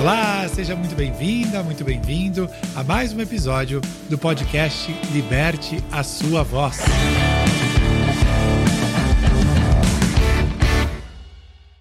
Olá, seja muito bem-vinda, muito bem-vindo a mais um episódio do podcast Liberte a Sua Voz.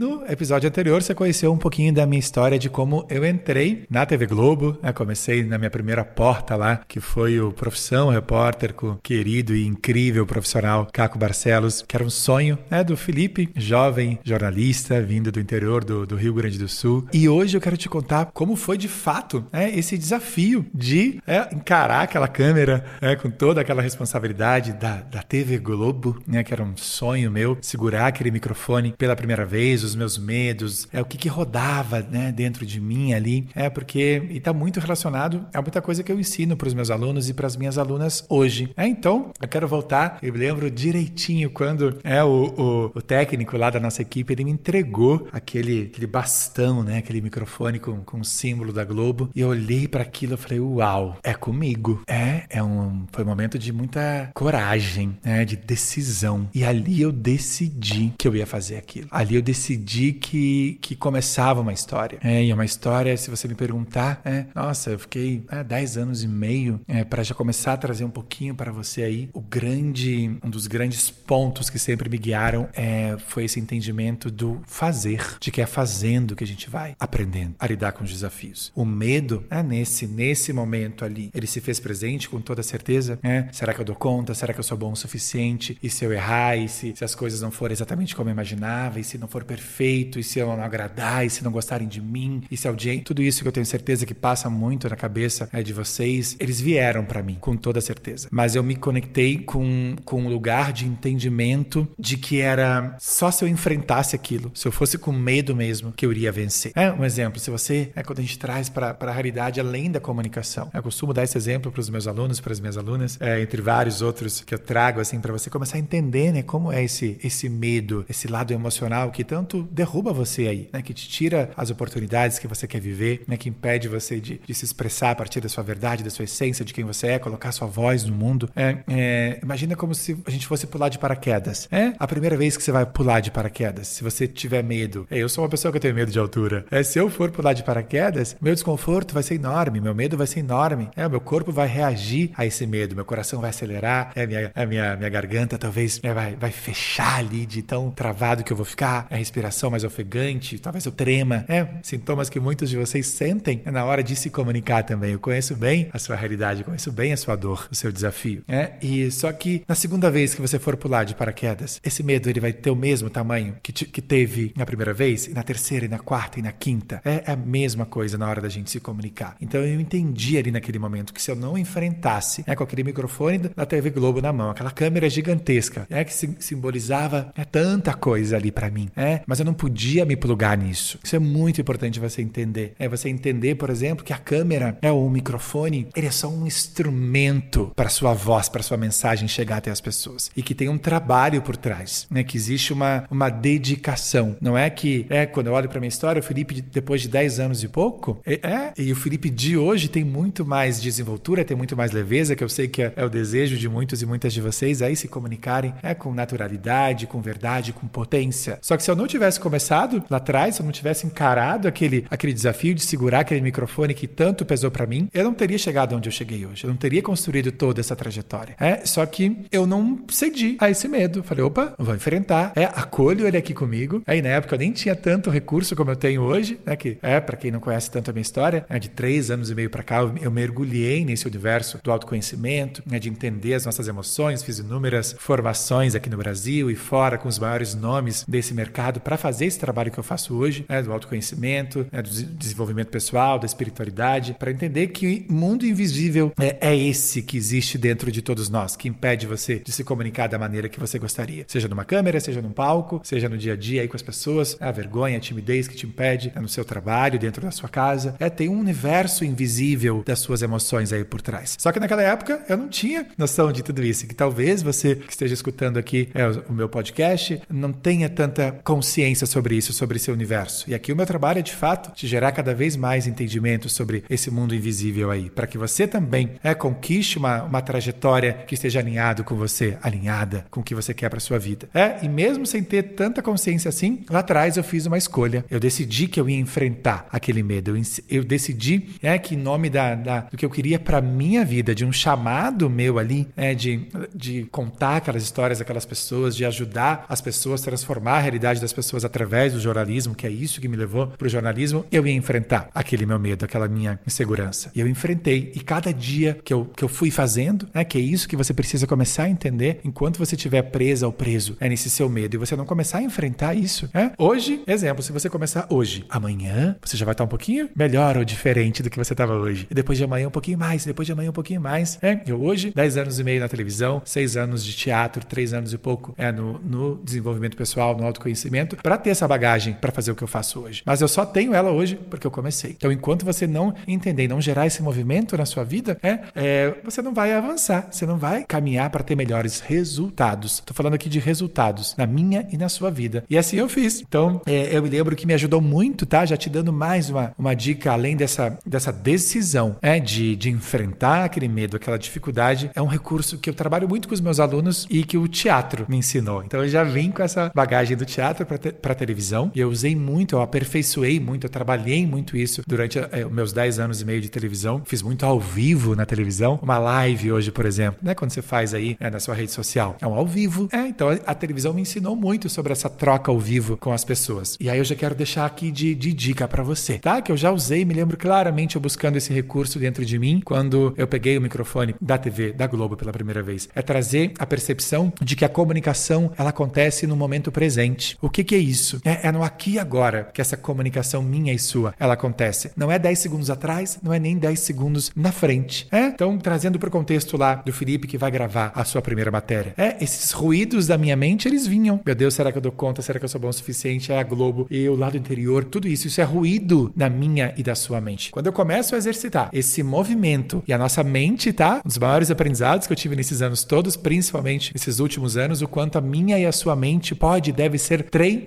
No episódio anterior, você conheceu um pouquinho da minha história de como eu entrei na TV Globo. Né? Comecei na minha primeira porta lá, que foi o Profissão Repórter com o querido e incrível profissional Caco Barcelos, que era um sonho né, do Felipe, jovem jornalista vindo do interior do, do, Rio Grande do Sul. E hoje eu quero te contar como foi de fato né, esse desafio de é, encarar aquela câmera né, com toda aquela responsabilidade da, da TV Globo, né, que era um sonho meu, segurar aquele microfone pela primeira vez, os meus medos, é o que, que rodava né, dentro de mim ali. É porque está muito relacionado a muita coisa que eu ensino para os meus alunos e para as minhas alunas hoje. É, então, eu quero voltar. Eu lembro direitinho quando é o, o, o, técnico lá da nossa equipe ele me entregou aquele, aquele bastão, né, aquele microfone com, com o símbolo da Globo. E eu olhei para aquilo e falei, uau, é comigo. É, é um, foi um momento de muita coragem, né, de decisão. E ali eu decidi que eu ia fazer aquilo. Ali eu decidi decidi que, que começava uma história. É, e é uma história, se você me perguntar, é, nossa, eu fiquei é, 10 anos e meio é, para já começar a trazer um pouquinho para você aí. O grande, um dos grandes pontos que sempre me guiaram é, foi esse entendimento do fazer, de que é fazendo que a gente vai aprendendo a lidar com os desafios. O medo, é nesse, nesse momento ali, ele se fez presente com toda certeza. É, será que eu dou conta? Será que eu sou bom o suficiente? E se eu errar? E se, se as coisas não forem exatamente como eu imaginava? E se não for perfeito? Perfeito, e se eu não agradar, e se não gostarem de mim, e se a audiência, tudo isso que eu tenho certeza que passa muito na cabeça é, de vocês, eles vieram para mim, com toda certeza. Mas eu me conectei com, com um lugar de entendimento de que era só se eu enfrentasse aquilo, se eu fosse com medo mesmo, que eu iria vencer. É um exemplo, se você, é quando a gente traz para a realidade além da comunicação. Eu costumo dar esse exemplo para os meus alunos, para as minhas alunas, é, entre vários outros que eu trago, assim, para você começar a entender, né, como é esse, esse medo, esse lado emocional que tanto derruba você aí, né? Que te tira as oportunidades que você quer viver, né? Que impede você de, de se expressar a partir da sua verdade, da sua essência, de quem você é, colocar sua voz no mundo. É, é, imagina como se a gente fosse pular de paraquedas. É a primeira vez que você vai pular de paraquedas. Se você tiver medo, é, eu sou uma pessoa que tem medo de altura. É, se eu for pular de paraquedas, meu desconforto vai ser enorme, meu medo vai ser enorme. É, meu corpo vai reagir a esse medo, meu coração vai acelerar, é, minha, a minha, minha garganta talvez é, vai, vai fechar ali de tão travado que eu vou ficar, a respiração respiração mais ofegante, talvez eu trema. É, sintomas que muitos de vocês sentem na hora de se comunicar também. Eu conheço bem a sua realidade, conheço bem a sua dor, o seu desafio. É, e só que na segunda vez que você for pular de paraquedas, esse medo ele vai ter o mesmo tamanho que, te, que teve na primeira vez, e na terceira, e na quarta, e na quinta. É, é a mesma coisa na hora da gente se comunicar. Então eu entendi ali naquele momento que se eu não enfrentasse é, com aquele microfone da TV Globo na mão, aquela câmera gigantesca, é que simbolizava é, tanta coisa ali para mim, é, mas eu não podia me plugar nisso. Isso é muito importante você entender. É você entender, por exemplo, que a câmera, é o microfone, ele é só um instrumento para sua voz, para sua mensagem chegar até as pessoas e que tem um trabalho por trás, né? Que existe uma, uma dedicação. Não é que é quando eu olho para minha história, o Felipe depois de 10 anos e pouco, é, é, e o Felipe de hoje tem muito mais desenvoltura, tem muito mais leveza, que eu sei que é, é o desejo de muitos e muitas de vocês aí se comunicarem é com naturalidade, com verdade, com potência. Só que se eu não tivesse tivesse começado lá atrás, se eu não tivesse encarado aquele, aquele desafio de segurar aquele microfone que tanto pesou para mim, eu não teria chegado onde eu cheguei hoje. Eu não teria construído toda essa trajetória. É, só que eu não cedi a esse medo. Falei, opa, vou enfrentar. É, acolho ele aqui comigo. Aí na época eu nem tinha tanto recurso como eu tenho hoje, né? Que é, para quem não conhece tanto a minha história, é, de três anos e meio para cá, eu, eu mergulhei nesse universo do autoconhecimento, né, de entender as nossas emoções, fiz inúmeras formações aqui no Brasil e fora com os maiores nomes desse mercado para fazer esse trabalho que eu faço hoje, né, do autoconhecimento, né, do desenvolvimento pessoal, da espiritualidade, para entender que mundo invisível é, é, esse que existe dentro de todos nós, que impede você de se comunicar da maneira que você gostaria, seja numa câmera, seja num palco, seja no dia a dia aí com as pessoas, a vergonha, a timidez que te impede é no seu trabalho, dentro da sua casa, é tem um universo invisível das suas emoções aí por trás. Só que naquela época eu não tinha noção de tudo isso, que talvez você que esteja escutando aqui é, o meu podcast não tenha tanta consciência consciência sobre isso, sobre esse universo. E aqui o meu trabalho é de fato te gerar cada vez mais entendimento sobre esse mundo invisível aí, para que você também é, conquiste uma, uma trajetória que esteja alinhado com você, alinhada com o que você quer para sua vida. É, e mesmo sem ter tanta consciência assim, lá atrás eu fiz uma escolha. Eu decidi que eu ia enfrentar aquele medo. Eu, eu decidi é, que em nome da, da do que eu queria para minha vida, de um chamado meu ali, é, de, de contar aquelas histórias daquelas pessoas, de ajudar as pessoas, transformar a realidade das pessoas através do jornalismo, que é isso que me levou para o jornalismo, eu ia enfrentar aquele meu medo, aquela minha insegurança. E eu enfrentei. E cada dia que eu, que eu fui fazendo, né, que é isso que você precisa começar a entender enquanto você estiver presa ou preso é nesse seu medo e você não começar a enfrentar isso. É? Hoje, exemplo, se você começar hoje, amanhã você já vai estar um pouquinho melhor ou diferente do que você estava hoje. E depois de amanhã um pouquinho mais, depois de amanhã um pouquinho mais. É? Eu hoje, 10 anos e meio na televisão, 6 anos de teatro, 3 anos e pouco é no, no desenvolvimento pessoal, no autoconhecimento, para ter essa bagagem para fazer o que eu faço hoje. Mas eu só tenho ela hoje porque eu comecei. Então, enquanto você não entender não gerar esse movimento na sua vida, é, é você não vai avançar, você não vai caminhar para ter melhores resultados. Estou falando aqui de resultados na minha e na sua vida. E assim eu fiz. Então, é, eu me lembro que me ajudou muito, tá? Já te dando mais uma, uma dica, além dessa, dessa decisão é, de, de enfrentar aquele medo, aquela dificuldade, é um recurso que eu trabalho muito com os meus alunos e que o teatro me ensinou. Então, eu já vim com essa bagagem do teatro para te, televisão e eu usei muito, eu aperfeiçoei muito, eu trabalhei muito isso durante é, meus 10 anos e meio de televisão. Fiz muito ao vivo na televisão. Uma live hoje, por exemplo, né? Quando você faz aí é, na sua rede social. É um ao vivo. É, então a, a televisão me ensinou muito sobre essa troca ao vivo com as pessoas. E aí eu já quero deixar aqui de, de dica para você, tá? Que eu já usei, me lembro claramente eu buscando esse recurso dentro de mim quando eu peguei o microfone da TV, da Globo pela primeira vez. É trazer a percepção de que a comunicação ela acontece no momento presente. O que, que é isso? É, é no aqui e agora que essa comunicação minha e sua ela acontece. Não é 10 segundos atrás, não é nem 10 segundos na frente. É? Então, trazendo para o contexto lá do Felipe que vai gravar a sua primeira matéria. É, esses ruídos da minha mente, eles vinham. Meu Deus, será que eu dou conta? Será que eu sou bom o suficiente? É a Globo e o lado interior, tudo isso. Isso é ruído da minha e da sua mente. Quando eu começo a exercitar esse movimento e a nossa mente, tá? Um dos maiores aprendizados que eu tive nesses anos todos, principalmente nesses últimos anos, o quanto a minha e a sua mente pode e deve ser treinada.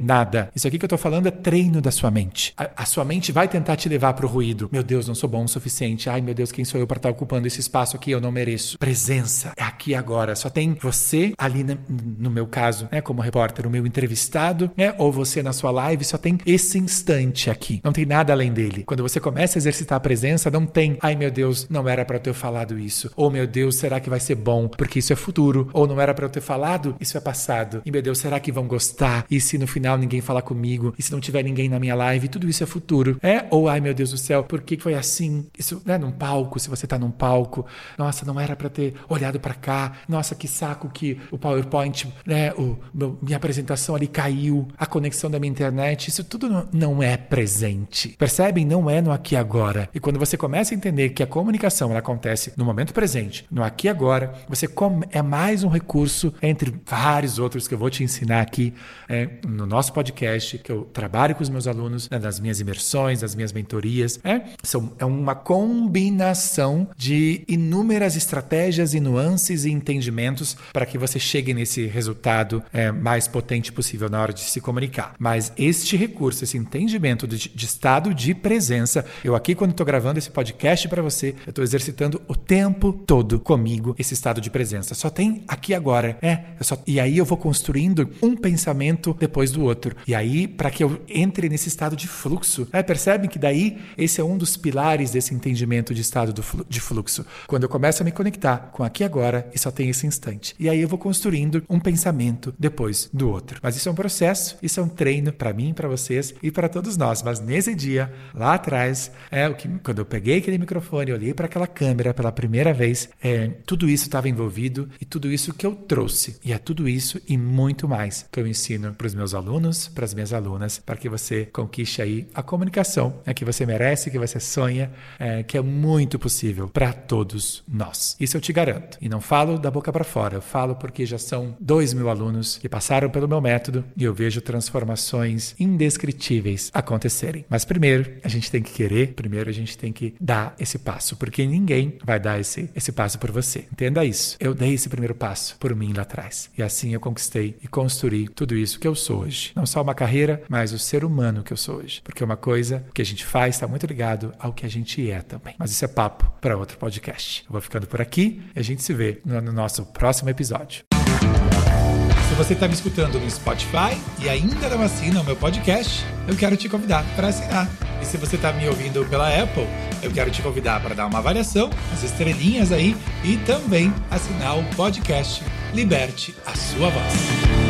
Isso aqui que eu tô falando é treino da sua mente. A, a sua mente vai tentar te levar pro ruído. Meu Deus, não sou bom o suficiente. Ai, meu Deus, quem sou eu para estar ocupando esse espaço aqui? Eu não mereço. Presença é aqui agora. Só tem você ali, no meu caso, né, como repórter, o meu entrevistado, né, ou você na sua live, só tem esse instante aqui. Não tem nada além dele. Quando você começa a exercitar a presença, não tem, ai meu Deus, não era para eu ter falado isso. Ou meu Deus, será que vai ser bom? Porque isso é futuro. Ou não era para eu ter falado, isso é passado. E meu Deus, será que vão gostar? E se no final ninguém falar comigo? E se não tiver ninguém na minha live? Tudo isso é futuro. É? Ou ai meu Deus do céu, por que foi assim? Isso, né, num palco, se você tá num palco, nossa, não era para ter olhado para cá. Nossa, que saco que o PowerPoint, né, o minha apresentação ali caiu, a conexão da minha internet, isso tudo não, não é presente. Percebem? Não é no aqui e agora. E quando você começa a entender que a comunicação ela acontece no momento presente, no aqui e agora, você é mais um recurso entre vários outros que eu vou te ensinar aqui é, no nosso podcast, que eu trabalho com os meus alunos, né, nas minhas imersões, nas minhas mentorias. É, são, é uma combinação de inúmeras estratégias e nuances e entendimentos para que você chegue nesse resultado é, mais potente possível na hora de se comunicar. Mas este recurso, esse entendimento de, de estado de presença, eu aqui quando estou gravando esse podcast para você, eu estou exercitando o tempo todo comigo esse estado de presença. Só tem aqui agora, é. Só, e aí eu vou construindo um pensamento depois do outro. E aí para que eu entre nesse estado de fluxo, é, percebem que daí esse é um dos pilares desse entendimento de estado flu, de fluxo. Quando eu começo a me conectar com aqui agora e só tem esse instante. E aí eu vou construindo um pensamento depois do outro. Mas isso é um processo, isso é um treino para mim, para vocês e para todos nós. Mas nesse dia, lá atrás, é o que quando eu peguei aquele microfone, olhei para aquela câmera pela primeira vez, é, tudo isso estava envolvido e tudo isso que eu trouxe. E é tudo isso e muito mais que eu ensino para os meus alunos, para as minhas alunas, para que você conquiste aí a comunicação é, que você merece, que você sonha, é, que é muito possível para todos nós. Isso eu te garanto. E não falo da boca para fora, eu falo porque já são dois mil alunos que passaram pelo meu método e eu vejo transformações indescritíveis acontecerem. Mas primeiro a gente tem que querer, primeiro a gente tem que dar esse passo, porque ninguém vai dar esse, esse passo por você. Entenda isso. Eu dei esse primeiro passo por mim lá atrás. E assim eu conquistei e construí tudo isso que eu sou hoje. Hoje. Não só uma carreira, mas o ser humano que eu sou hoje. Porque uma coisa que a gente faz está muito ligado ao que a gente é também. Mas isso é papo para outro podcast. Eu vou ficando por aqui e a gente se vê no, no nosso próximo episódio. Se você está me escutando no Spotify e ainda não assina o meu podcast, eu quero te convidar para assinar. E se você está me ouvindo pela Apple, eu quero te convidar para dar uma avaliação, as estrelinhas aí e também assinar o podcast Liberte a Sua Voz.